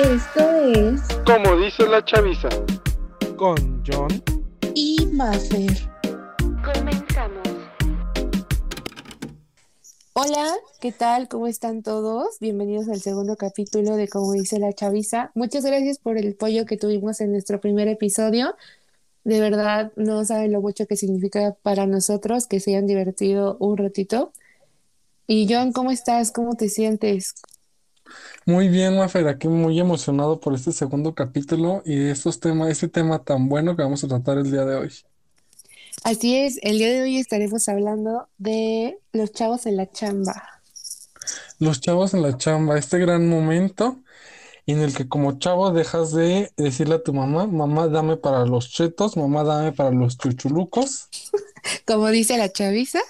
Esto es Como dice la chaviza. Con John y Mafer. Comenzamos. Hola, ¿qué tal? ¿Cómo están todos? Bienvenidos al segundo capítulo de Como dice la chaviza. Muchas gracias por el apoyo que tuvimos en nuestro primer episodio. De verdad, no saben lo mucho que significa para nosotros que se hayan divertido un ratito. Y John, ¿cómo estás? ¿Cómo te sientes? Muy bien, Mafer, aquí muy emocionado por este segundo capítulo y estos temas, este tema tan bueno que vamos a tratar el día de hoy. Así es, el día de hoy estaremos hablando de los chavos en la chamba. Los chavos en la chamba, este gran momento en el que como chavo dejas de decirle a tu mamá, mamá, dame para los chetos, mamá, dame para los chuchulucos, Como dice la chaviza.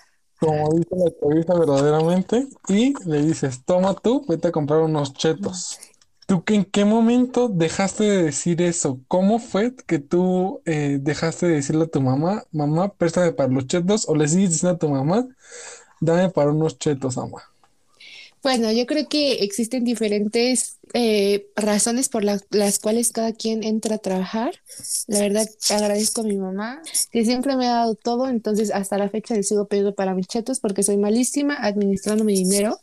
Como dice la chaviza verdaderamente, y le dices, toma tú, vete a comprar unos chetos. ¿Tú en qué momento dejaste de decir eso? ¿Cómo fue que tú eh, dejaste de decirle a tu mamá, mamá, préstame para los chetos? ¿O le sigues diciendo a tu mamá, dame para unos chetos, mamá? Bueno, yo creo que existen diferentes eh, razones por la- las cuales cada quien entra a trabajar. La verdad, agradezco a mi mamá que siempre me ha dado todo, entonces hasta la fecha le sigo pidiendo para mis chetos porque soy malísima administrando mi dinero.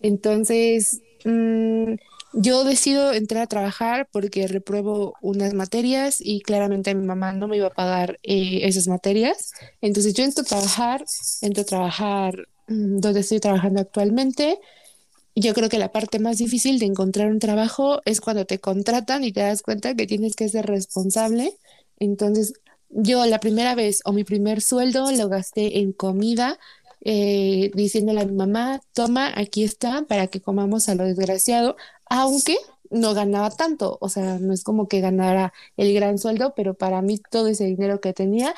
Entonces, mm, yo decido entrar a trabajar porque repruebo unas materias y claramente mi mamá no me iba a pagar eh, esas materias. Entonces yo entro a trabajar, entro a trabajar mm, donde estoy trabajando actualmente. Yo creo que la parte más difícil de encontrar un trabajo es cuando te contratan y te das cuenta que tienes que ser responsable. Entonces, yo la primera vez o mi primer sueldo lo gasté en comida, eh, diciéndole a mi mamá, toma, aquí está, para que comamos a lo desgraciado, aunque no ganaba tanto, o sea, no es como que ganara el gran sueldo, pero para mí todo ese dinero que tenía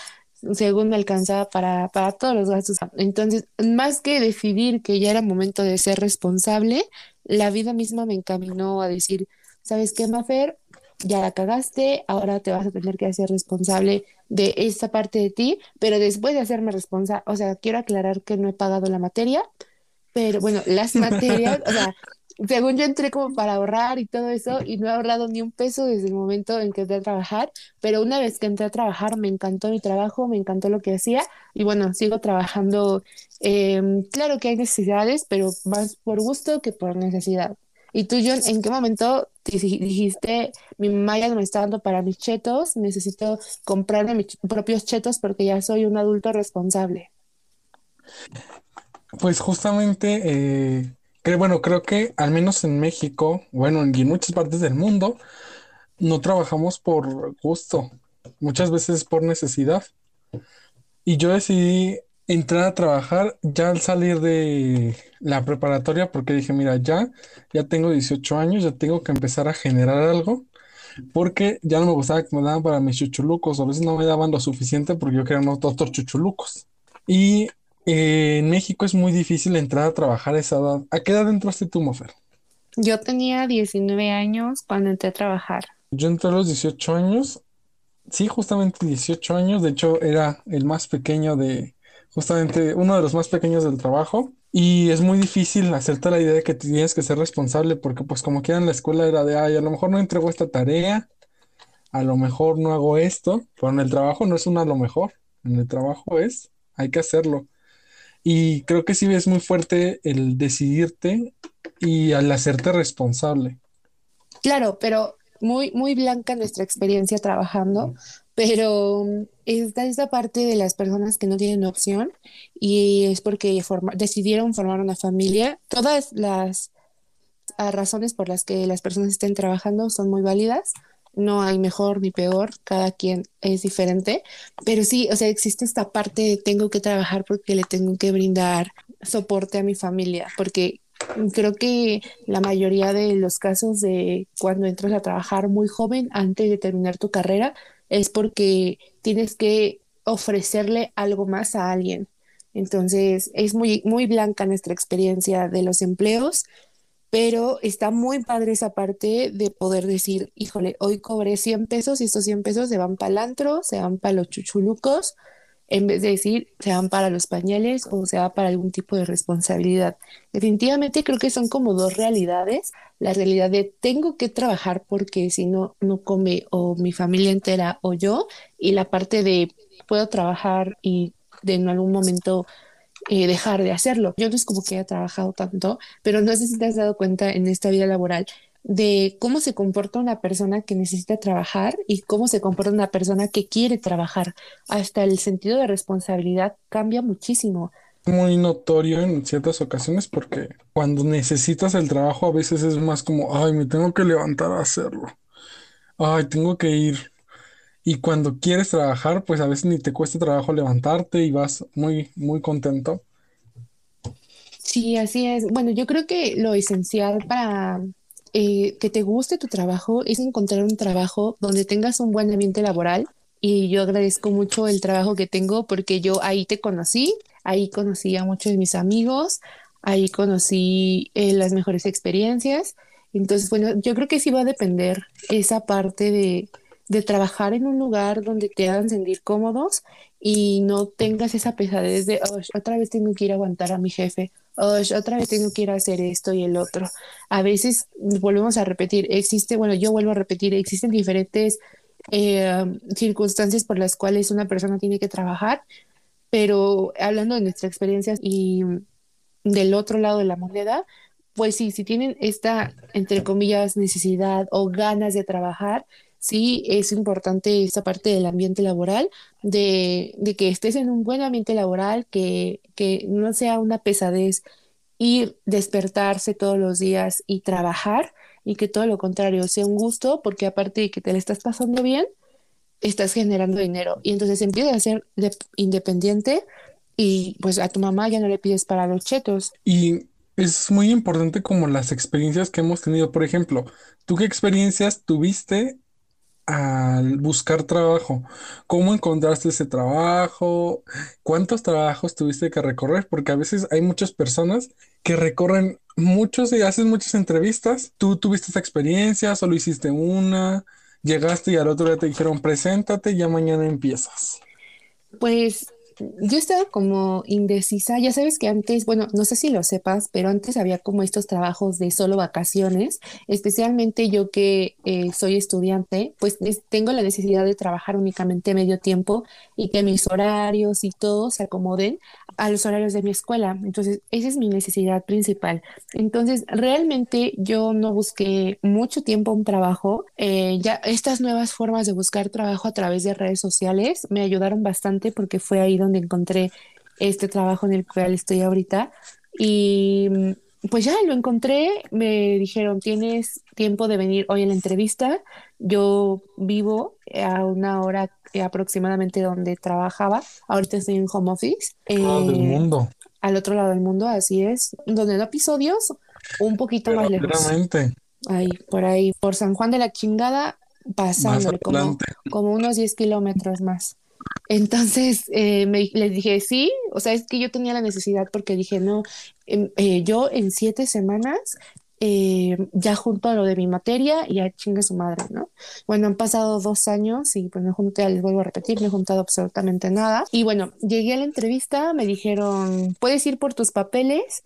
según me alcanzaba para, para todos los gastos. Entonces, más que decidir que ya era momento de ser responsable, la vida misma me encaminó a decir, ¿sabes qué, Mafer? Ya la cagaste, ahora te vas a tener que hacer responsable de esta parte de ti, pero después de hacerme responsable, o sea, quiero aclarar que no he pagado la materia, pero bueno, las materias, o sea, según yo entré como para ahorrar y todo eso, y no he ahorrado ni un peso desde el momento en que entré a trabajar, pero una vez que entré a trabajar me encantó mi trabajo, me encantó lo que hacía, y bueno, sigo trabajando. em, claro que hay necesidades, pero más por gusto que por necesidad. ¿Y tú, John, en qué momento te dij- dijiste, mi mamá ya no me está dando para mis chetos, necesito comprarme mis propios chetos porque ya soy un adulto responsable? Pues justamente, eh, que, bueno, creo que al menos en México, bueno, y en muchas partes del mundo, no trabajamos por gusto, muchas veces por necesidad. Y yo decidí entrar a trabajar ya al salir de la preparatoria porque dije, mira, ya, ya tengo 18 años, ya tengo que empezar a generar algo, porque ya no me gustaba que me daban para mis chuchulucos, a veces no me daban lo suficiente porque yo quería unos otros chuchulucos. Y eh, en México es muy difícil entrar a trabajar a esa edad. ¿A qué edad entraste tú, Mofer? Yo tenía 19 años cuando entré a trabajar. Yo entré a los 18 años, sí, justamente 18 años, de hecho era el más pequeño de, justamente uno de los más pequeños del trabajo. Y es muy difícil hacerte la idea de que tienes que ser responsable porque pues como quiera en la escuela era de, ay, a lo mejor no entrego esta tarea, a lo mejor no hago esto, pero en el trabajo no es un a lo mejor, en el trabajo es, hay que hacerlo. Y creo que sí es muy fuerte el decidirte y al hacerte responsable. Claro, pero muy, muy blanca nuestra experiencia trabajando, pero mm, está esa parte de las personas que no tienen opción y es porque forma- decidieron formar una familia. Todas las ah, razones por las que las personas estén trabajando son muy válidas. No hay mejor ni peor, cada quien es diferente, pero sí, o sea, existe esta parte de tengo que trabajar porque le tengo que brindar soporte a mi familia, porque creo que la mayoría de los casos de cuando entras a trabajar muy joven antes de terminar tu carrera es porque tienes que ofrecerle algo más a alguien. Entonces, es muy, muy blanca nuestra experiencia de los empleos, pero está muy padre esa parte de poder decir, híjole, hoy cobré 100 pesos y estos 100 pesos se van para el antro, se van para los chuchulucos en vez de decir se van para los pañales o se va para algún tipo de responsabilidad. Definitivamente creo que son como dos realidades. La realidad de tengo que trabajar porque si no, no come o mi familia entera o yo, y la parte de puedo trabajar y de en algún momento eh, dejar de hacerlo. Yo no es como que haya trabajado tanto, pero no sé si te has dado cuenta en esta vida laboral de cómo se comporta una persona que necesita trabajar y cómo se comporta una persona que quiere trabajar. Hasta el sentido de responsabilidad cambia muchísimo. Muy notorio en ciertas ocasiones porque cuando necesitas el trabajo a veces es más como, ay, me tengo que levantar a hacerlo. Ay, tengo que ir. Y cuando quieres trabajar, pues a veces ni te cuesta trabajo levantarte y vas muy, muy contento. Sí, así es. Bueno, yo creo que lo esencial para eh, que te guste tu trabajo es encontrar un trabajo donde tengas un buen ambiente laboral. Y yo agradezco mucho el trabajo que tengo porque yo ahí te conocí, ahí conocí a muchos de mis amigos, ahí conocí eh, las mejores experiencias. Entonces, bueno, yo creo que sí va a depender esa parte de, de trabajar en un lugar donde te hagan sentir cómodos y no tengas esa pesadez de, otra vez tengo que ir a aguantar a mi jefe, otra vez tengo que ir a hacer esto y el otro. A veces volvemos a repetir, existe, bueno, yo vuelvo a repetir, existen diferentes eh, circunstancias por las cuales una persona tiene que trabajar, pero hablando de nuestra experiencia y del otro lado de la moneda, pues sí, si tienen esta, entre comillas, necesidad o ganas de trabajar, sí es importante esta parte del ambiente laboral, de, que estés en un buen ambiente laboral, que, que no sea una pesadez ir, despertarse todos los días y trabajar, y que todo lo contrario sea un gusto, porque aparte de que te le estás pasando bien, estás generando dinero. Y entonces empiezas a ser independiente y pues a tu mamá ya no le pides para los chetos. Y es muy importante como las experiencias que hemos tenido. Por ejemplo, ¿tú qué experiencias tuviste al buscar trabajo? ¿Cómo encontraste ese trabajo? ¿Cuántos trabajos tuviste que recorrer? Porque a veces hay muchas personas que recorren muchos y hacen muchas entrevistas. ¿Tú tuviste esa experiencia? ¿Solo hiciste una? Llegaste y al otro día te dijeron, preséntate, ya mañana empiezas. Pues yo estaba como indecisa, ya sabes que antes, bueno, no sé si lo sepas, pero antes había como estos trabajos de solo vacaciones, especialmente yo que eh, soy estudiante, pues tengo la necesidad de trabajar únicamente medio tiempo y que mis horarios y todo se acomoden a los horarios de mi escuela. Entonces, esa es mi necesidad principal. Entonces, realmente yo no busqué mucho tiempo un trabajo. Eh, ya estas nuevas formas de buscar trabajo a través de redes sociales me ayudaron bastante porque fue ahí donde encontré este trabajo en el cual estoy ahorita. Y pues ya lo encontré, me dijeron, tienes tiempo de venir hoy a la entrevista. Yo vivo a una hora aproximadamente donde trabajaba. Ahorita estoy en home office. del eh, mundo. Al otro lado del mundo, así es. Donde no episodios, un poquito más lejos. Ahí, por ahí, por San Juan de la Chingada, pasándole como, como unos 10 kilómetros más. Entonces eh, me, les dije, sí, o sea, es que yo tenía la necesidad porque dije, no, em, eh, yo en siete semanas eh, ya junto a lo de mi materia y ya chingue su madre, ¿no? Bueno, han pasado dos años y pues me junté, les vuelvo a repetir, me he juntado absolutamente nada. Y bueno, llegué a la entrevista, me dijeron, puedes ir por tus papeles.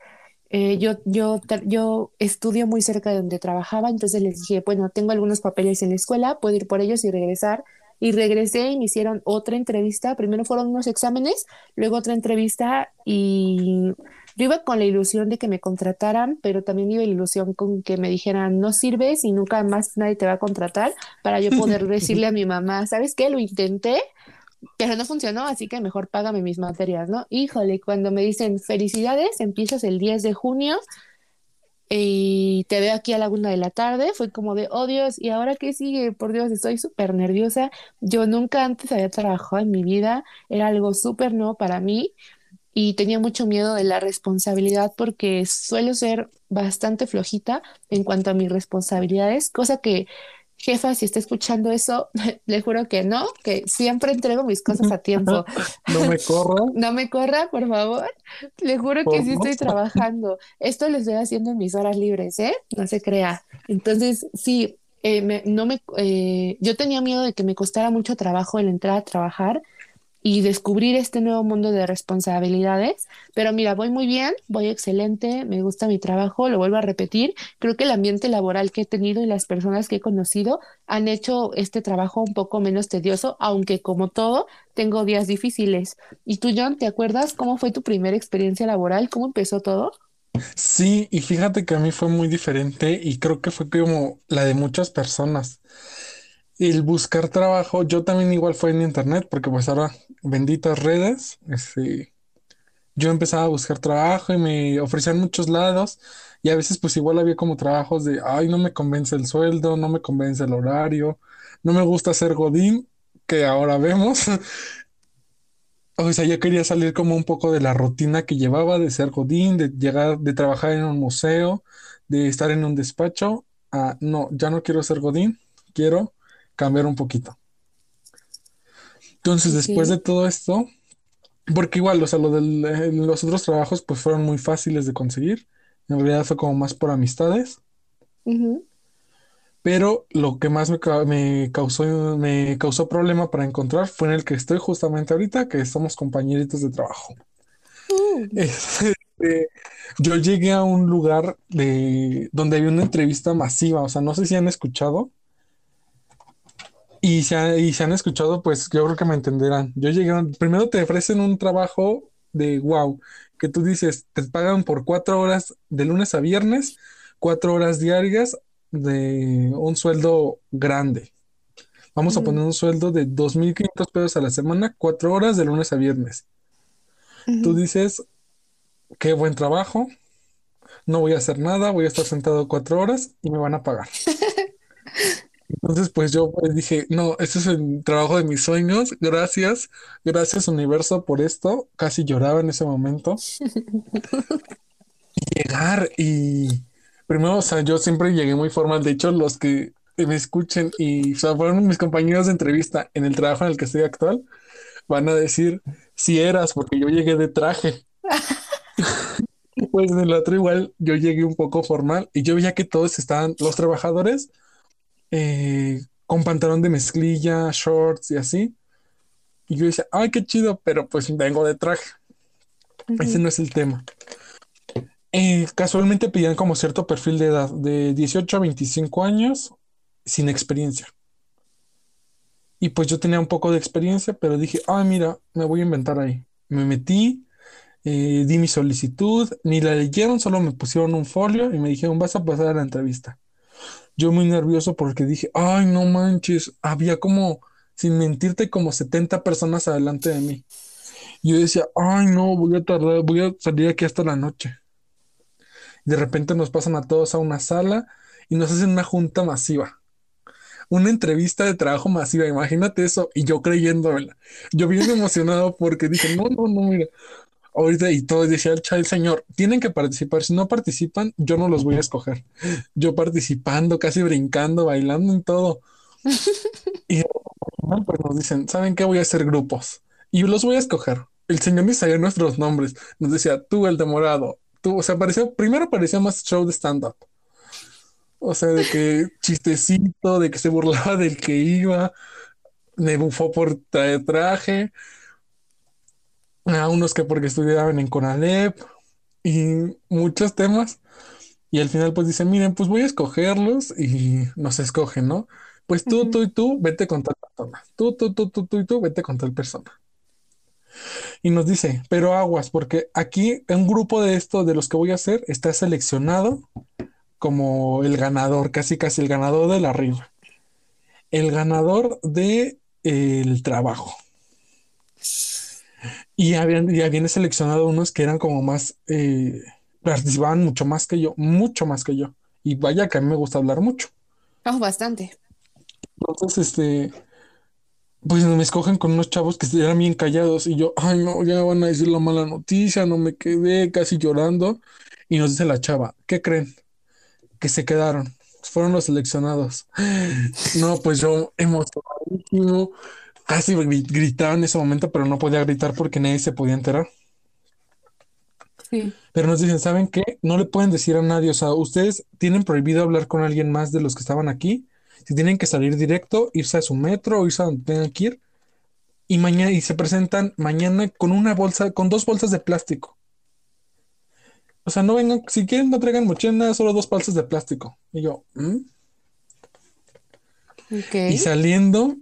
yo, yo, yo estudio muy cerca de donde trabajaba, entonces les dije, bueno, tengo algunos papeles en la escuela, puedo ir por ellos y regresar y regresé y me hicieron otra entrevista. Primero fueron unos exámenes, luego otra entrevista y yo iba con la ilusión de que me contrataran, pero también iba la ilusión con que me dijeran, no sirves y nunca más nadie te va a contratar para yo poder decirle a mi mamá, ¿sabes qué? Lo intenté, pero no funcionó, así que mejor págame mis materias, ¿no? Híjole, cuando me dicen felicidades, empiezas el 10 de junio, y te veo aquí a la una de la tarde, fue como de, oh Dios, ¿y ahora qué sigue? Por Dios, estoy súper nerviosa. Yo nunca antes había trabajado en mi vida, era algo súper nuevo para mí y tenía mucho miedo de la responsabilidad porque suelo ser bastante flojita en cuanto a mis responsabilidades, cosa que jefa, si está escuchando eso, le juro que no, que siempre entrego mis cosas a tiempo. no me corra. no me corra, por favor. Le juro que sí estoy trabajando. Esto lo estoy haciendo en mis horas libres, ¿eh? No se crea. Entonces, sí, eh, no me, eh, yo tenía miedo de que me costara mucho trabajo el entrar a trabajar y descubrir este nuevo mundo de responsabilidades. Pero mira, voy muy bien, voy excelente, me gusta mi trabajo, lo vuelvo a repetir. Creo que el ambiente laboral que he tenido y las personas que he conocido han hecho este trabajo un poco menos tedioso, aunque como todo, tengo días difíciles. ¿Y tú, John, te acuerdas cómo fue tu primera experiencia laboral? ¿Cómo empezó todo? Sí, y fíjate que a mí fue muy diferente y creo que fue como la de muchas personas. El buscar trabajo, yo también igual fue en internet, porque pues ahora benditas redes, este, yo empezaba a buscar trabajo y me ofrecían muchos lados y a veces pues igual había como trabajos de, ay, no me convence el sueldo, no me convence el horario, no me gusta ser godín, que ahora vemos. O sea, yo quería salir como un poco de la rutina que llevaba de ser godín, de llegar, de trabajar en un museo, de estar en un despacho. a no, ya no quiero ser godín, quiero cambiar un poquito. Entonces, después de todo esto, porque igual, o sea, lo de los otros trabajos pues fueron muy fáciles de conseguir. En realidad fue como más por amistades, pero lo que más me, ca- me causó, me causó problema para encontrar fue en el que estoy justamente ahorita, que somos compañeritos de trabajo. Uh, Este, yo llegué a un lugar de, donde había una entrevista masiva, o sea, no sé si han escuchado, y si, ha- y si han escuchado, pues yo creo que me entenderán. Yo llegué, primero te ofrecen un trabajo de wow, que tú dices, te pagan por cuatro horas de lunes a viernes, cuatro horas diarias de un sueldo grande. Vamos a poner un sueldo de 2.500 pesos a la semana, cuatro horas de lunes a viernes. Tú dices, qué buen trabajo, no voy a hacer nada, voy a estar sentado cuatro horas y me van a pagar. Entonces, pues yo pues, dije, no, este es el trabajo de mis sueños, gracias, gracias universo por esto. Casi lloraba en ese momento. Llegar y primero, o sea, yo siempre llegué muy formal. De hecho, los que me escuchen y o sea, fueron mis compañeros de entrevista en el trabajo en el que estoy actual, van a decir si eras, porque yo llegué de traje. Pues en el otro igual yo llegué un poco formal y yo veía que todos estaban, los trabajadores, eh, con pantalón de mezclilla, shorts y así. Y yo decía, ay, qué chido, pero pues vengo de traje. Ese no es el tema. Eh, casualmente pedían como cierto perfil de edad, de 18 a 25 años, sin experiencia. Y pues yo tenía un poco de experiencia, pero dije, ay, mira, me voy a inventar ahí. Me metí, eh, di mi solicitud, ni la leyeron, solo me pusieron un folio y me dijeron, vas a pasar a la entrevista. Yo muy nervioso porque dije, ay, no manches, había como, sin mentirte, como 70 personas adelante de mí. Y yo decía, ay, no, voy a tardar, voy a salir aquí hasta la noche. De repente nos pasan a todos a una sala y nos hacen una junta masiva. Una entrevista de trabajo masiva, imagínate eso, y yo creyéndomela. Yo bien emocionado porque dije, no, no, no, mira, ahorita y todo decía el, el señor, tienen que participar, si no participan, yo no los voy a escoger. Yo participando, casi brincando, bailando en todo. Y pues nos dicen, ¿saben qué? Voy a hacer grupos y los voy a escoger. El señor ni sabía nuestros nombres. Nos decía, tú el de morado, tú, o sea, parecía, primero parecía más show de stand-up. O sea, de que chistecito, de que se burlaba del que iba, me bufó por traje, a unos que porque estudiaban en Conalep y muchos temas. Y al final pues dice, miren, pues voy a escogerlos y nos escogen, ¿no? Pues tú, tú y tú, vete con tal persona. Tú, tú, tú, tú, tú y tú, vete con tal persona. Y nos dice, pero aguas, porque aquí un grupo de esto, de los que voy a hacer, está seleccionado como el ganador, casi casi el ganador de la rifa, el ganador de el trabajo. Y habían, ya viene seleccionado unos que eran como más, eh, participaban mucho más que yo, mucho más que yo. Y vaya que a mí me gusta hablar mucho. Oh, bastante. Entonces, este, pues me escogen con unos chavos que eran bien callados y yo, ay no, ya van a decir la mala noticia, no me quedé casi llorando. Y nos dice la chava, ¿qué creen? Que se quedaron, fueron los seleccionados. No, pues yo emocionadísimo, casi gri- gritaba en ese momento, pero no podía gritar porque nadie se podía enterar. Sí. Pero nos dicen, ¿saben qué? No le pueden decir a nadie, o sea, ustedes tienen prohibido hablar con alguien más de los que estaban aquí. Si tienen que salir directo, irse a su metro o irse a donde tengan que ir, y mañana y se presentan mañana con una bolsa, con dos bolsas de plástico. O sea, no vengan, si quieren no traigan mochila, solo dos bolsas de plástico. Y yo, ¿mm? Ok. Y saliendo,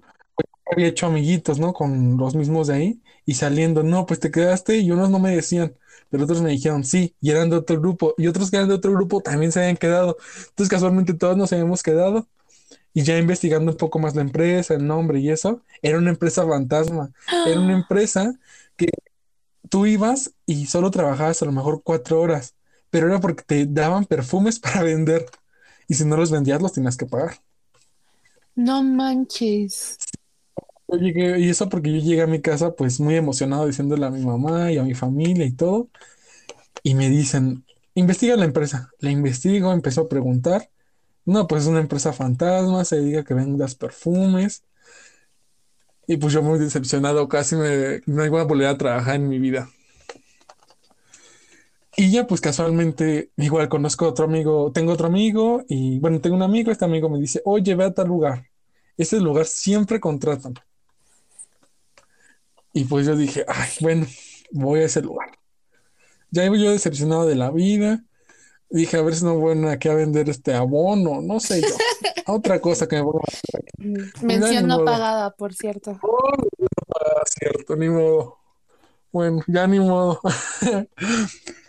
había hecho amiguitos, ¿no? Con los mismos de ahí. Y saliendo, no, pues te quedaste y unos no me decían, pero otros me dijeron sí, y eran de otro grupo. Y otros que eran de otro grupo también se habían quedado. Entonces casualmente todos nos habíamos quedado. Y ya investigando un poco más la empresa, el nombre y eso, era una empresa fantasma. Era una empresa que tú ibas y solo trabajabas a lo mejor cuatro horas, pero era porque te daban perfumes para vender. Y si no los vendías, los tenías que pagar. No manches. Yo llegué, y eso porque yo llegué a mi casa pues muy emocionado diciéndole a mi mamá y a mi familia y todo. Y me dicen, investiga la empresa. La investigo, empezó a preguntar. No, pues es una empresa fantasma, se diga que vendas perfumes. Y pues yo muy decepcionado, casi me, no iba a volver a trabajar en mi vida. Y ya pues casualmente, igual conozco otro amigo, tengo otro amigo y bueno, tengo un amigo, este amigo me dice, oye, ve a tal lugar. Ese lugar siempre contratan. Y pues yo dije, ay, bueno, voy a ese lugar. Ya iba yo decepcionado de la vida. Dije, a ver si no voy aquí a vender este abono, no sé yo. Otra cosa que me voy a hacer aquí. Mención no pagada, por cierto. Ah, cierto, ni modo. Bueno, ya ni modo.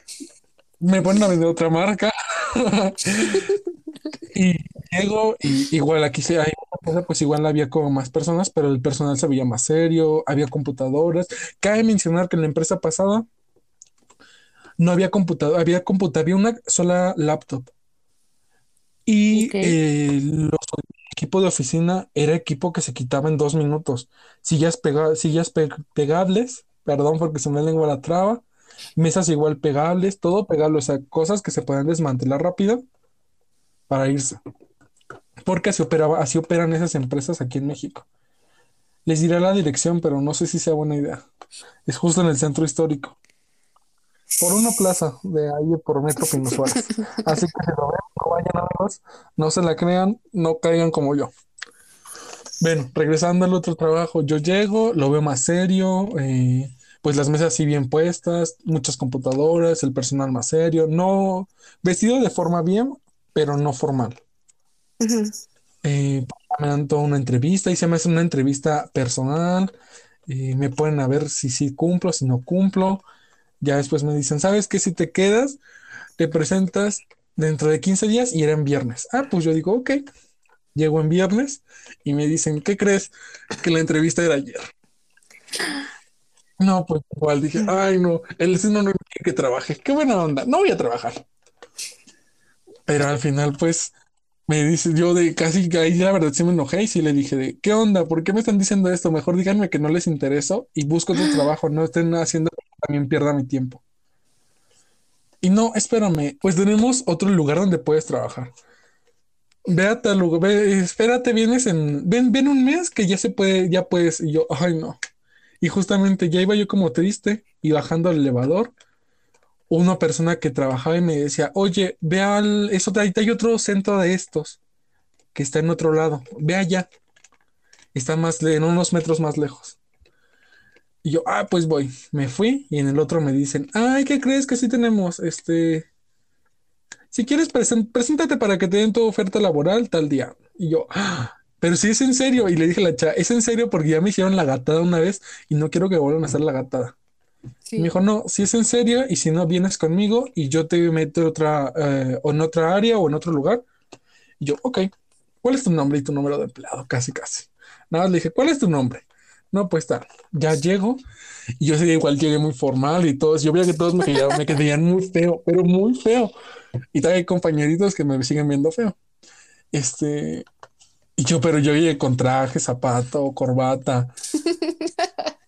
Me ponen a vender otra marca. Y llego y igual aquí se hay pues igual había como más personas, pero el personal se veía más serio, había computadoras. Cabe mencionar que en la empresa pasada no había computadora, había computadora, había una sola laptop. Y Ok. eh, los equipo de oficina era equipo que se quitaba en dos minutos. Sillas, pega- sillas pe- pegables, perdón porque se me lengua la traba, mesas igual pegables, todo pegable, o sea, cosas que se puedan desmantelar rápido para irse. Porque así operaba, así operan esas empresas aquí en México. Les diré la dirección, pero no sé si sea buena idea. Es justo en el centro histórico. Por una plaza de ahí por Metro Pino Suárez. Así que si lo ven, no vayan amigos, no se la crean, no caigan como yo. Bueno, regresando al otro trabajo, yo llego, lo veo más serio, eh, pues las mesas así bien puestas, muchas computadoras, el personal más serio, no vestido de forma bien, pero no formal. Eh, me dan toda una entrevista y se me hace una entrevista personal, eh, me ponen a ver si sí cumplo, si no cumplo. Ya después me dicen, ¿sabes qué? Si te quedas, te presentas dentro de 15 días y era en viernes. Ah, pues yo digo, ok. Llego en viernes y me dicen, ¿qué crees? Que la entrevista era ayer. No, pues igual dije, ay, no, el no no quiere que trabaje. Qué buena onda, no voy a trabajar. Pero al final, pues, me dice, yo de casi, ahí la verdad sí me enojé y sí le dije de, ¿qué onda? ¿Por qué me están diciendo esto? Mejor díganme que no les intereso y busco otro trabajo, no estén haciendo que también pierda mi tiempo. Y no, espérame, pues tenemos otro lugar donde puedes trabajar. Ve a tal lugar, ve, espérate, vienes en, ven, ven un mes que ya se puede, ya puedes. Y yo, ay, no. Y justamente ya iba yo como triste y bajando al elevador, una persona que trabajaba y me decía, oye, ve al, eso ahí hay otro centro de estos que está en otro lado, ve allá, está más, en unos metros más lejos. Y yo, ah, pues voy, me fui y en el otro me dicen, ay, ¿qué crees que sí tenemos? Este, si quieres, preséntate para que te den tu oferta laboral tal día. Y yo, "Ah, pero si es en serio. Y le dije a la chava, es en serio porque ya me hicieron la gatada una vez y no quiero que vuelvan a hacer la gatada. Sí. Me dijo, no, si es en serio y si no vienes conmigo y yo te meto otra, eh, en otra área o en otro lugar. Y yo, ok, ¿cuál es tu nombre y tu número de empleado? Casi, casi. Nada más le dije, ¿cuál es tu nombre? No, pues está, ya llego y yo sí, igual llegué muy formal y todos, yo veía que todos me quedaban, me quedaban muy feo, pero muy feo. Y también hay compañeritos que me siguen viendo feo. Este, y yo, pero yo llegué con traje, zapato, corbata.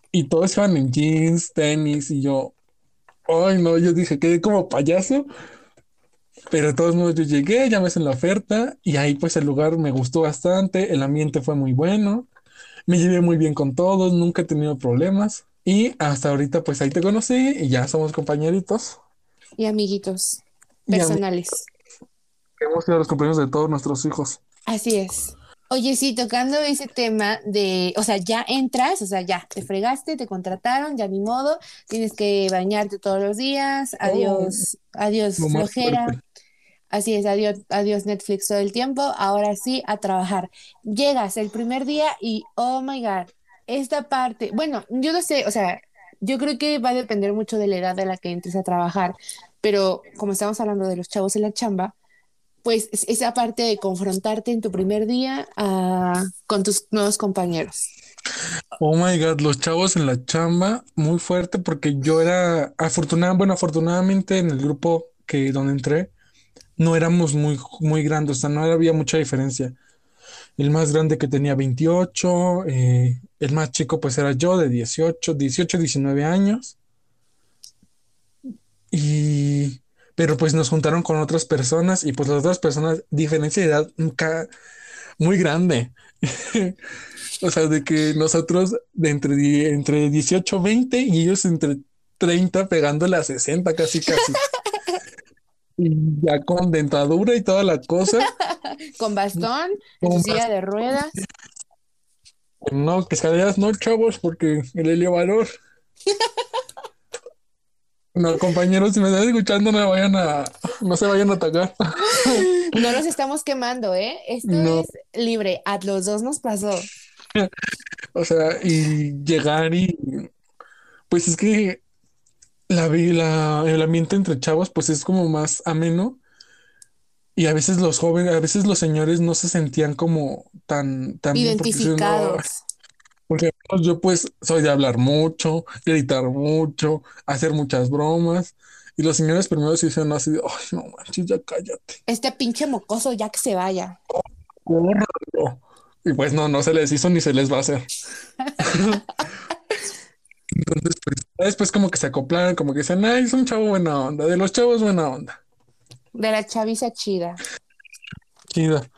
Y todos iban en jeans, tenis, y yo, ay no, yo dije, quedé como payaso. Pero de todos modos yo llegué, ya me hacen la oferta y ahí pues el lugar me gustó bastante, el ambiente fue muy bueno, me llevé muy bien con todos, nunca he tenido problemas y hasta ahorita pues ahí te conocí y ya somos compañeritos. Y amiguitos Y personales. Hemos ido a los cumpleaños de todos nuestros hijos. Así es. Oye, sí, tocando ese tema de, o sea, ya entras, o sea, ya te fregaste, te contrataron, ya ni modo, tienes que bañarte todos los días, Oh, adiós, adiós flojera, fuerte. así es, adiós, adiós Netflix todo el tiempo, ahora sí a trabajar. Llegas el primer día y, oh my God, esta parte, bueno, yo no sé, o sea, yo creo que va a depender mucho de la edad de la que entres a trabajar, pero como estamos hablando de los chavos en la chamba, pues es- esa parte de confrontarte en tu primer día ah, con tus nuevos compañeros. Oh my God, los chavos en la chamba, muy fuerte porque yo era afortunada, bueno, afortunadamente en el grupo que donde entré no éramos muy, muy grandes, o sea, no había mucha diferencia. El más grande que tenía 28, eh, el más chico pues era yo de 18, 18, 19 años. Y, pero pues nos juntaron con otras personas y pues las otras personas, diferencia de edad ca- muy grande. O sea, de que nosotros de entre, entre 18, 20 y ellos entre 30 pegándole a 60 casi, casi. Y ya con dentadura y toda la cosa. Con bastón, en Con su silla de ruedas. No, que escaleras no, chavos, porque el elevador. No, compañeros, si me están escuchando, no me vayan a, no se vayan a atacar. No nos estamos quemando, ¿eh? Esto No. es libre. A los dos nos pasó. O sea, y llegar y pues es que la, la, el ambiente entre chavos, pues es como más ameno. Y a veces los jóvenes, a veces los señores no se sentían como tan, tan Identificados. Porque pues, yo pues soy de hablar mucho, gritar mucho, hacer muchas bromas. Y los señores primero se dicen así, de, ay, no manches, ya cállate. Este pinche mocoso ya que se vaya. córralo". Y pues no, no se les hizo ni se les va a hacer. Entonces, pues después como que se acoplaron, como que dicen, ay, es un chavo buena onda, de los chavos buena onda. De la chaviza chida. Chida.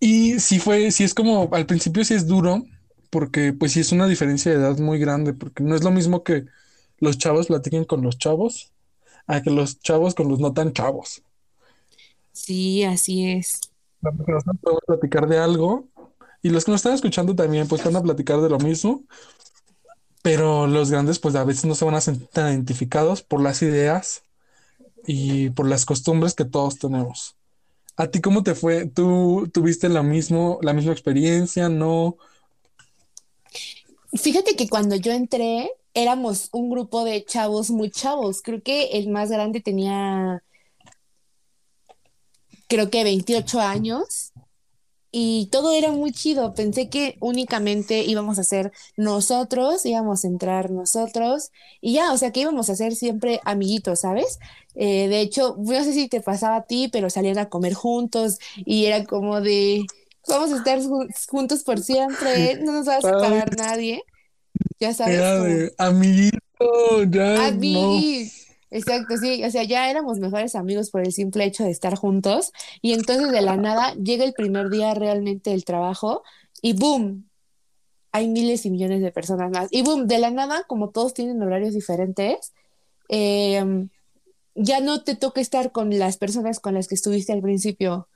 Y sí fue, sí es como, al principio sí es duro, porque pues sí es una diferencia de edad muy grande, porque no es lo mismo que los chavos platiquen con los chavos, a que los chavos con los no tan chavos. Sí, así es. Podemos platicar de algo, y los que nos están escuchando también, pues van a platicar de lo mismo, pero los grandes, pues a veces no se van a sentir tan identificados por las ideas y por las costumbres que todos tenemos. ¿A ti cómo te fue? ¿Tú tuviste la mismo, la misma experiencia? ¿No? Fíjate que cuando yo entré, éramos un grupo de chavos muy chavos. Creo que el más grande tenía, creo que 28 años. Y todo era muy chido. Pensé que únicamente íbamos a ser nosotros, íbamos a entrar nosotros y ya, o sea, que íbamos a ser siempre amiguitos, ¿sabes? Eh, de hecho, no sé si te pasaba a ti, pero salían a comer juntos y era como de, vamos a estar ju- juntos por siempre, no nos va a Ay, separar nadie, ya sabes, era amiguito, ya a no. mí. Exacto, sí, o sea, ya éramos mejores amigos por el simple hecho de estar juntos. Y entonces de la nada llega el primer día realmente del trabajo y boom, hay miles y millones de personas más. Y boom, de la nada, como todos tienen horarios diferentes, eh, ya no te toca estar con las personas con las que estuviste al principio.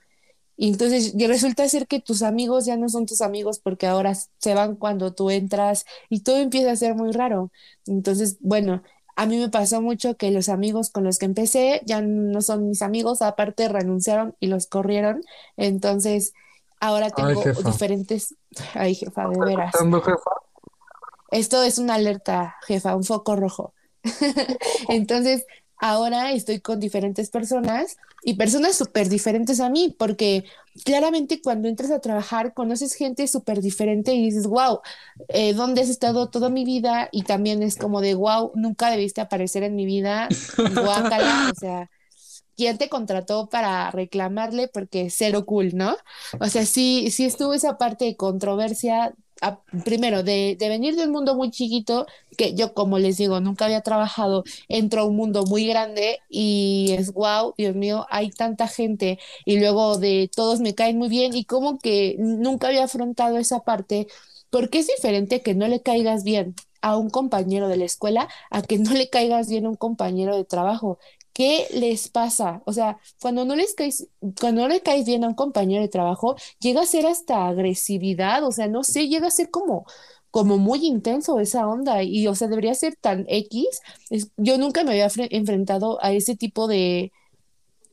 Y entonces y resulta ser que tus amigos ya no son tus amigos porque ahora se van cuando tú entras y todo empieza a ser muy raro. Entonces, bueno, a mí me pasó mucho que los amigos con los que empecé ya no son mis amigos, aparte renunciaron y los corrieron. Entonces, ahora tengo diferentes... Ay, jefa, de veras. Jefa. Esto es una alerta, jefa, un foco rojo. Entonces, ahora estoy con diferentes personas y personas súper diferentes a mí, porque claramente cuando entras a trabajar conoces gente súper diferente y dices, wow, eh, ¿dónde has estado toda mi vida? Y también es como de, wow, nunca debiste aparecer en mi vida, guácala, o sea, ¿quién te contrató para reclamarle? Porque cero cool, ¿no? O sea, sí, sí estuvo esa parte de controversia. Primero, de, de venir de un mundo muy chiquito, que yo, como les digo, nunca había trabajado, entro a un mundo muy grande y es wow, Dios mío, hay tanta gente y luego de todos me caen muy bien y como que nunca había afrontado esa parte, porque es diferente que no le caigas bien a un compañero de la escuela a que no le caigas bien a un compañero de trabajo. ¿Qué les pasa? O sea, cuando no les caes, cuando no le caes bien a un compañero de trabajo, llega a ser hasta agresividad, o sea, no sé, llega a ser como, como muy intenso esa onda y, o sea, debería ser tan X. Es- yo nunca me había fre- enfrentado a ese tipo de,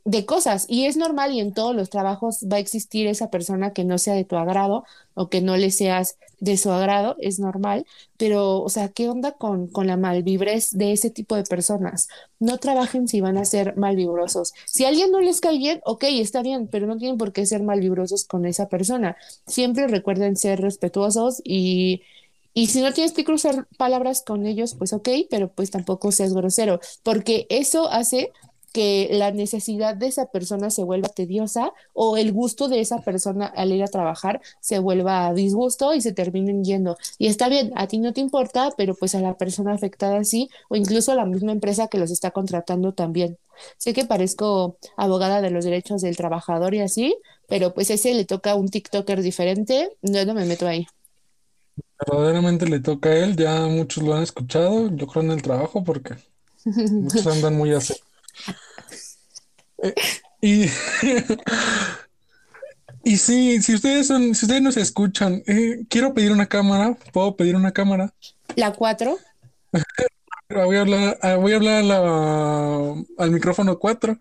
de cosas y es normal y en todos los trabajos va a existir esa persona que no sea de tu agrado o que no le seas de su agrado, es normal, pero, o sea, ¿qué onda con, con la malvibrez de ese tipo de personas? No trabajen si van a ser malvibrosos. Si a alguien no les cae bien, ok, está bien, pero no tienen por qué ser malvibrosos con esa persona. Siempre recuerden ser respetuosos y, y si no tienes que cruzar palabras con ellos, pues ok, pero pues tampoco seas grosero, porque eso hace que la necesidad de esa persona se vuelva tediosa o el gusto de esa persona al ir a trabajar se vuelva a disgusto y se terminen yendo. Y está bien, a ti no te importa, pero pues a la persona afectada sí, o incluso a la misma empresa que los está contratando también. Sé que parezco abogada de los derechos del trabajador y así, pero pues ese le toca a un TikToker diferente, yo no me meto ahí. Verdaderamente le toca a él, ya muchos lo han escuchado, yo creo en el trabajo porque muchos andan muy así. Eh, y, y sí, si ustedes son, si ustedes nos escuchan, eh, quiero pedir una cámara, puedo pedir una cámara. La 4, Pero Voy a hablar, ah, voy a hablar la- al micrófono 4.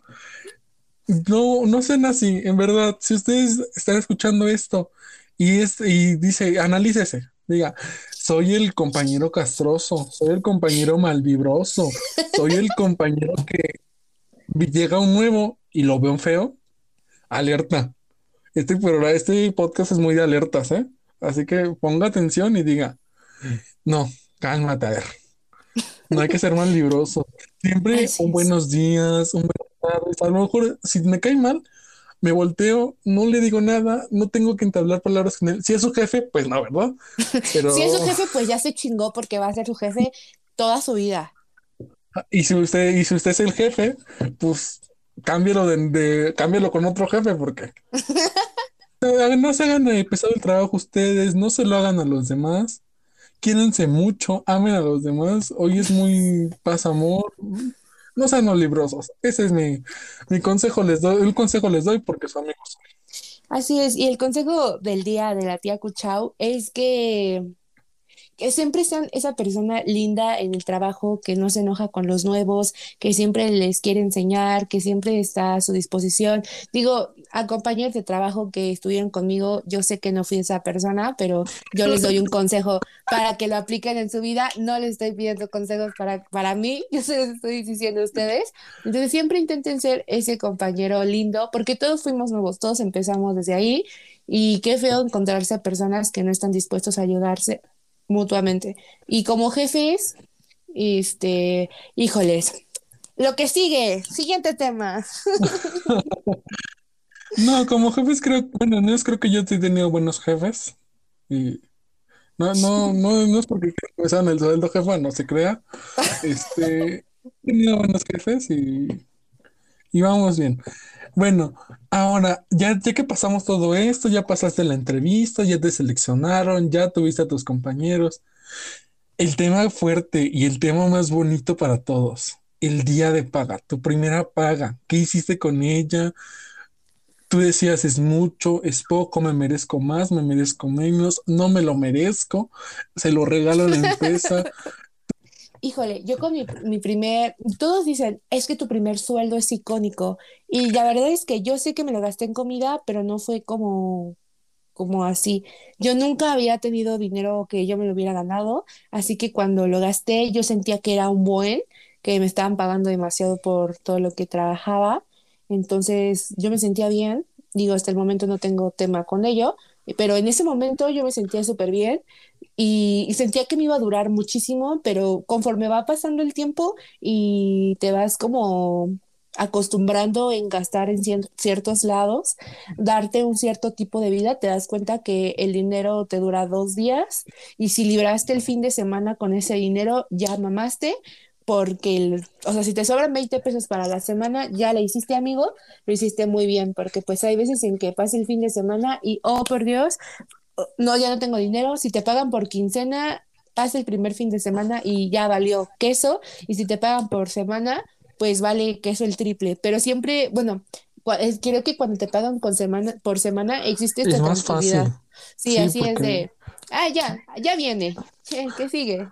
No, no sean así, en verdad. Si ustedes están escuchando esto y, es, y dice, analícese, diga, soy el compañero castroso, soy el compañero malvibroso, soy el compañero que llega un nuevo y lo veo feo, alerta. Este, programa- este podcast es muy de alertas, ¿eh? Así que ponga atención y diga, no, cálmate, a ver. No hay que ser mal libroso. Siempre Así un es. buenos días, un buenas tardes. A lo mejor si me cae mal, me volteo, no le digo nada, no tengo que entablar palabras con él. Si es su jefe, pues no, ¿verdad? Pero si es su jefe, pues ya se chingó porque va a ser su jefe toda su vida. Y si usted y si usted es el jefe, pues cámbielo de, de- cámbielo con otro jefe porque no se hagan eh, pesado el trabajo ustedes, no se lo hagan a los demás. Quiéranse mucho, amen a los demás. Hoy es muy paz amor. No sean olibrosos. Ese es mi, mi consejo les doy. El consejo les doy porque son amigos. Así es, y el consejo del día de la tía Cuchao es que, que siempre sean esa persona linda en el trabajo, que no se enoja con los nuevos, que siempre les quiere enseñar, que siempre está a su disposición. Digo, a compañeros de trabajo que estuvieron conmigo, yo sé que no fui esa persona, pero yo les doy un consejo para que lo apliquen en su vida. No les estoy pidiendo consejos para, para mí, yo se los estoy diciendo a ustedes. Entonces siempre intenten ser ese compañero lindo, porque todos fuimos nuevos, todos empezamos desde ahí y qué feo encontrarse a personas que no están dispuestos a ayudarse mutuamente. Y como jefes, este, híjoles, lo que sigue, siguiente tema. No, como jefes creo, bueno, no es creo que yo he tenido buenos jefes. Y no, no, no, no es porque me el sueldo jefa, no se crea. Este, he tenido buenos jefes y, y vamos bien. Bueno, ahora, ya, ya que pasamos todo esto, ya pasaste la entrevista, ya te seleccionaron, ya tuviste a tus compañeros. El tema fuerte y el tema más bonito para todos, el día de paga, tu primera paga, ¿qué hiciste con ella? Tú decías, es mucho, es poco, me merezco más, me merezco menos, no me lo merezco, se lo regalo a la empresa. Híjole, yo con mi, mi primer, todos dicen, es que tu primer sueldo es icónico. Y la verdad es que yo sé que me lo gasté en comida, pero no fue como, como así. Yo nunca había tenido dinero que yo me lo hubiera ganado, así que cuando lo gasté yo sentía que era un buen, que me estaban pagando demasiado por todo lo que trabajaba. Entonces yo me sentía bien, digo, hasta el momento no tengo tema con ello, pero en ese momento yo me sentía súper bien y, sentía que me iba a durar muchísimo, pero conforme va pasando el tiempo y te vas como acostumbrando en gastar en cier- ciertos lados, darte un cierto tipo de vida, te das cuenta que el dinero te dura dos días y si libraste el fin de semana con ese dinero, ya mamaste, porque, el- o sea, si te sobran 20 pesos para la semana, ya le hiciste amigo, lo hiciste muy bien, porque pues hay veces en que pasa el fin de semana y, oh, por Dios, no, ya no tengo dinero, si te pagan por quincena, pasa el primer fin de semana y ya valió queso, y si te pagan por semana, pues vale que es el triple, pero siempre, bueno, creo que cuando te pagan con semana, por semana existe esta Es más fácil. Sí, Sí, así es de, ah, ya, ya viene, ¿qué sigue?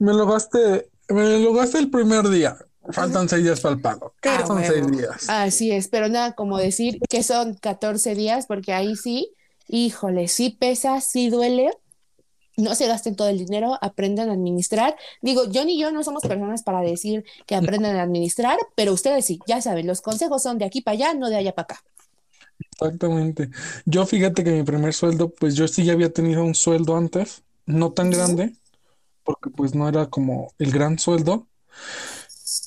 Me lo gasté, me lo gasté el primer día. Faltan seis días para el pago. ¿Qué Ah, son seis días? Así es, pero nada como decir que son 14 días, porque ahí sí, híjole, sí pesa, sí duele. No se gasten todo el dinero, aprendan a administrar. Digo, yo ni yo no somos personas para decir que aprendan a administrar, pero ustedes sí, ya saben, los consejos son de aquí para allá, no de allá para acá. Exactamente. Yo fíjate que mi primer sueldo, pues yo sí ya había tenido un sueldo antes, no tan grande, porque pues no era como el gran sueldo.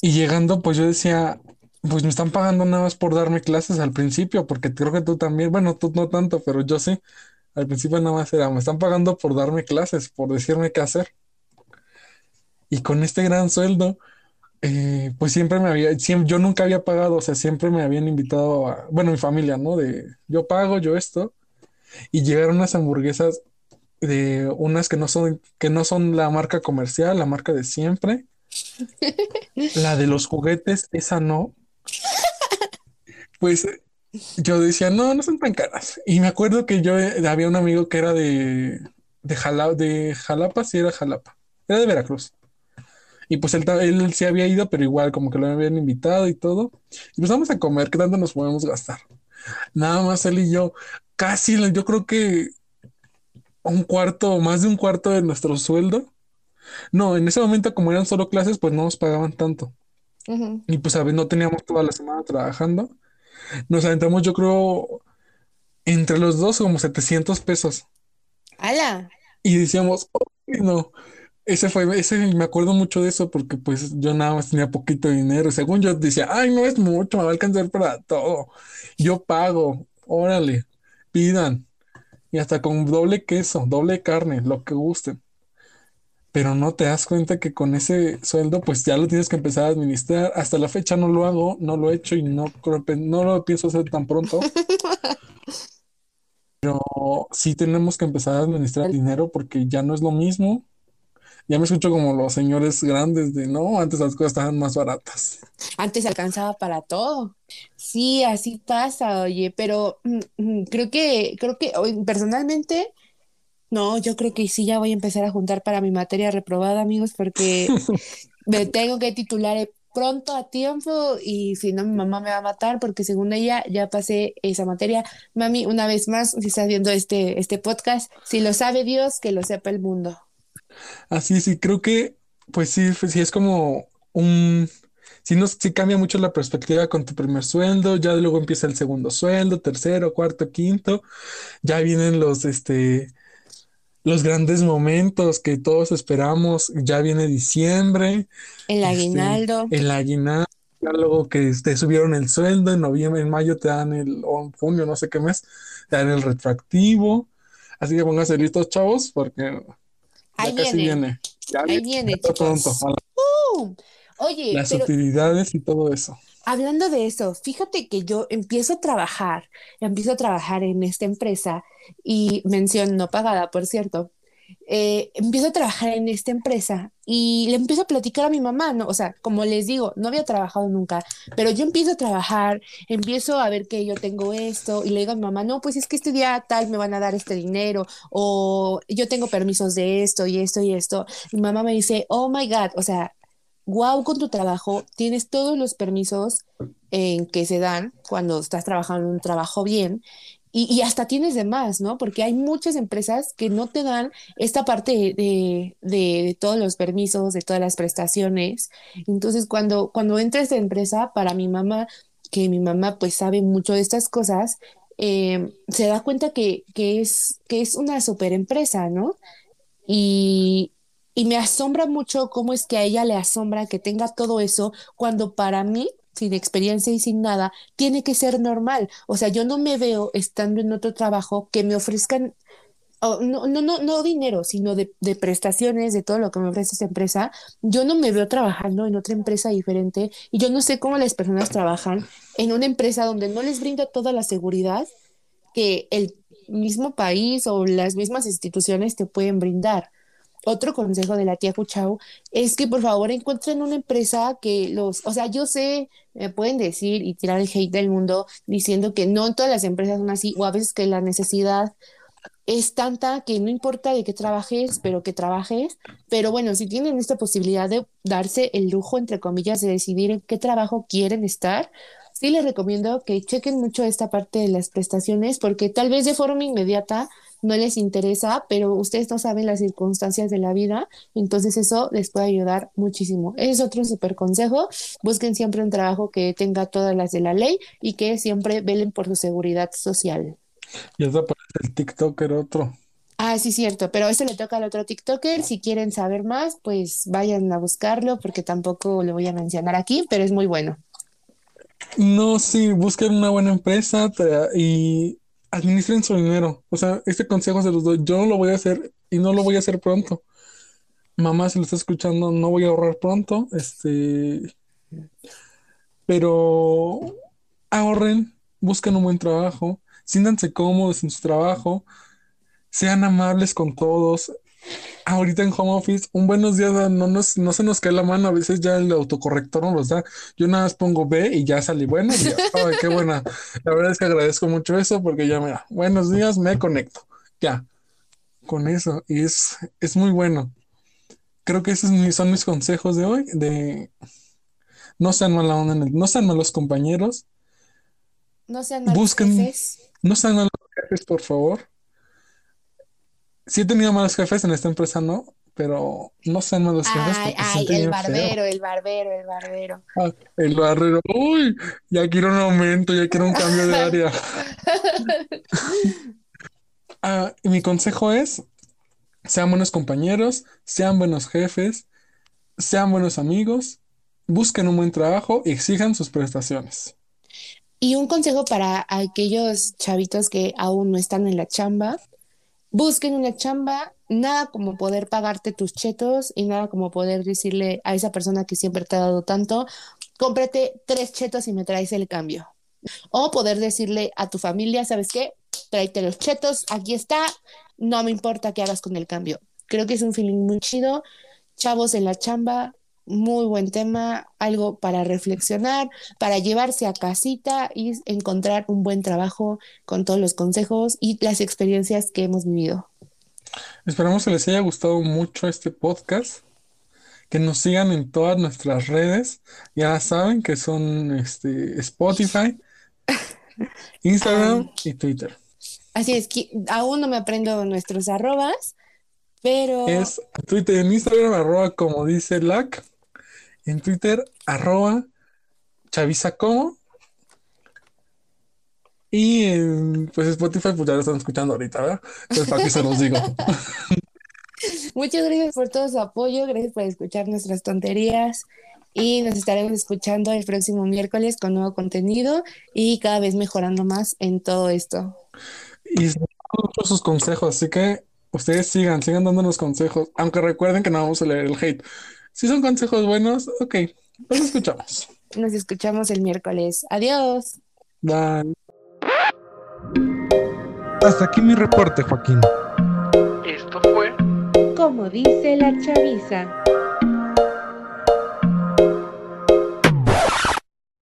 Y llegando, pues yo decía, pues me están pagando nada más por darme clases al principio, porque creo que tú también, bueno, tú no tanto, pero yo sí. Al principio nada más era, me están pagando por darme clases, por decirme qué hacer. Y con este gran sueldo, eh, pues siempre me había, yo nunca había pagado, o sea, siempre me habían invitado a, bueno, mi familia, ¿no? De yo pago, yo esto, y llegaron unas hamburguesas de unas que no son, que no son la marca comercial, la marca de siempre. La de los juguetes, esa no. Pues yo decía, no, no son tan caras. Y me acuerdo que yo eh, había un amigo que era de, de, Jala- de Jalapa, sí era Jalapa, era de Veracruz. Y pues él, él sí había ido, pero igual como que lo habían invitado y todo. Y pues vamos a comer, ¿qué tanto nos podemos gastar? Nada más él y yo, casi, yo creo que un cuarto, más de un cuarto de nuestro sueldo. No, en ese momento como eran solo clases, pues no nos pagaban tanto. Y pues, ¿sabes? No teníamos toda la semana trabajando. Nos aventamos, yo creo, entre los dos como 700 pesos. ¡Hala! Y decíamos, "Ay, no, ese fue, ese, me acuerdo mucho de eso porque pues yo nada más tenía poquito dinero. Según yo decía, ay, no es mucho, me va a alcanzar para todo. Yo pago, órale, pidan. Y hasta con doble queso, doble carne, lo que gusten. Pero no te das cuenta que con ese sueldo, pues ya lo tienes que empezar a administrar. Hasta la fecha no lo hago, no lo he hecho y no no lo pienso hacer tan pronto. Pero sí tenemos que empezar a administrar dinero porque ya no es lo mismo. Ya me escucho como los señores grandes de no, antes las cosas estaban más baratas. Antes alcanzaba para todo. Sí, así pasa, oye, pero mm, mm, creo que, creo que hoy, personalmente, no, yo creo que sí ya voy a empezar a juntar para mi materia reprobada, amigos, porque me tengo que titular eh, pronto a tiempo y si no mi mamá me va a matar porque según ella ya pasé esa materia. Mami, una vez más, si estás viendo este, este podcast, si lo sabe Dios, que lo sepa el mundo. Así sí, creo que pues sí, pues sí es como un sí nos sí cambia mucho la perspectiva con tu primer sueldo, ya luego empieza el segundo sueldo, tercero, cuarto, quinto, ya vienen los este los grandes momentos que todos esperamos, ya viene diciembre, El este, aguinaldo. el aguinaldo, ya luego que te subieron el sueldo, en noviembre, en mayo te dan el, o en junio, no sé qué mes, te dan el retroactivo. Así que pónganse listos, chavos, porque ya Ahí casi viene. viene. Ya Ahí viene, viene, pronto, ¡Uh! Oye, las pero utilidades y todo eso. Hablando de eso, fíjate que yo empiezo a trabajar, empiezo a trabajar en esta empresa y mención no pagada, por cierto. Eh, empiezo a trabajar en esta empresa y le empiezo a platicar a mi mamá, ¿no? O sea, como les digo, no había trabajado nunca, pero yo empiezo a trabajar, empiezo a ver que yo tengo esto y le digo a mi mamá, no, pues es que este día tal me van a dar este dinero o yo tengo permisos de esto y esto y esto. Mi mamá me dice, oh my God, o sea, wow con tu trabajo, tienes todos los permisos en que se dan cuando estás trabajando en un trabajo bien y, y hasta tienes de más, ¿no? Porque hay muchas empresas que no te dan esta parte de, de- todos los permisos, de todas las prestaciones. Entonces, cuando, cuando entra esta empresa, para mi mamá, que mi mamá pues sabe mucho de estas cosas, eh, se da cuenta que, que es, que es una super empresa, ¿no? Y, y me asombra mucho cómo es que a ella le asombra que tenga todo eso cuando para mí, sin experiencia y sin nada, tiene que ser normal. O sea, yo no me veo estando en otro trabajo que me ofrezcan, oh, no, no, no, no dinero, sino de, de prestaciones, de todo lo que me ofrece esta empresa. Yo no me veo trabajando en otra empresa diferente y yo no sé cómo las personas trabajan en una empresa donde no les brinda toda la seguridad que el mismo país o las mismas instituciones te pueden brindar. Otro consejo de la tía Cuchao es que por favor encuentren una empresa que los, o sea, yo sé, me pueden decir y tirar el hate del mundo diciendo que no todas las empresas son así, o a veces que la necesidad es tanta que no importa de qué trabajes, pero que trabajes. Pero bueno, si tienen esta posibilidad de darse el lujo, entre comillas, de decidir en qué trabajo quieren estar, sí les recomiendo que chequen mucho esta parte de las prestaciones, porque tal vez de forma inmediata no les interesa, pero ustedes no saben las circunstancias de la vida, entonces eso les puede ayudar muchísimo. Es otro súper consejo, busquen siempre un trabajo que tenga todas las de la ley y que siempre velen por su seguridad social. Y eso aparece el TikToker otro. Ah, sí, cierto, pero eso le toca al otro TikToker. Si quieren saber más, pues vayan a buscarlo porque tampoco lo voy a mencionar aquí, pero es muy bueno. No, sí, busquen una buena empresa y administren su dinero. O sea, este consejo se los doy. Yo no lo voy a hacer y no lo voy a hacer pronto. Mamá, si lo está escuchando, no voy a ahorrar pronto. Este, pero ahorren, busquen un buen trabajo, siéntanse cómodos en su trabajo, sean amables con todos. Ahorita en home office, un buenos días no, nos, no se nos cae la mano, a veces ya el autocorrector no los da. Yo nada más pongo B y ya salí buenos días. Ay, qué buena. La verdad es que agradezco mucho eso porque ya mira, buenos días, me conecto. Ya, con eso. Y es, es muy bueno. Creo que esos son mis consejos de hoy, de no sean mala onda no sean malos compañeros, No sean malos Busquen- jefes. no sean malos jefes, por favor. Sí he tenido malos jefes en esta empresa, no, pero no sean malos jefes Ay, ay, el feo. barbero, el barbero, el barbero. Ah, el barrero, uy, ya quiero un aumento, ya quiero un cambio de área. Ah, y mi consejo es, sean buenos compañeros, sean buenos jefes, sean buenos amigos, busquen un buen trabajo y exijan sus prestaciones. Y un consejo para aquellos chavitos que aún no están en la chamba, busquen una chamba, nada como poder pagarte tus chetos y nada como poder decirle a esa persona que siempre te ha dado tanto, cómprate tres chetos y me traes el cambio. O poder decirle a tu familia, ¿sabes qué? Tráete los chetos, aquí está, no me importa qué hagas con el cambio. Creo que es un feeling muy chido. Chavos en la chamba, muy buen tema, algo para reflexionar, para llevarse a casita y encontrar un buen trabajo con todos los consejos y las experiencias que hemos vivido. Esperamos que les haya gustado mucho este podcast, que nos sigan en todas nuestras redes, ya saben que son este, Spotify, Instagram y Twitter. Así es, que aún no me aprendo nuestros arrobas, pero Es Twitter en Instagram, arroba como dice LAC. En Twitter, arroba Chavisa como. Y en pues Spotify, pues ya lo están escuchando ahorita, ¿verdad? Entonces, para que se los digo. muchas gracias por todo su apoyo, gracias por escuchar nuestras tonterías y nos estaremos escuchando el próximo miércoles con nuevo contenido y cada vez mejorando más en todo esto. Y se mucho sus consejos, así que ustedes sigan, sigan dándonos consejos. Aunque recuerden que no vamos a leer el hate. Si son consejos buenos, ok, los escuchamos. Nos escuchamos el miércoles. Adiós. Bye. Hasta aquí mi reporte, Joaquín. Esto fue Como dice la chaviza.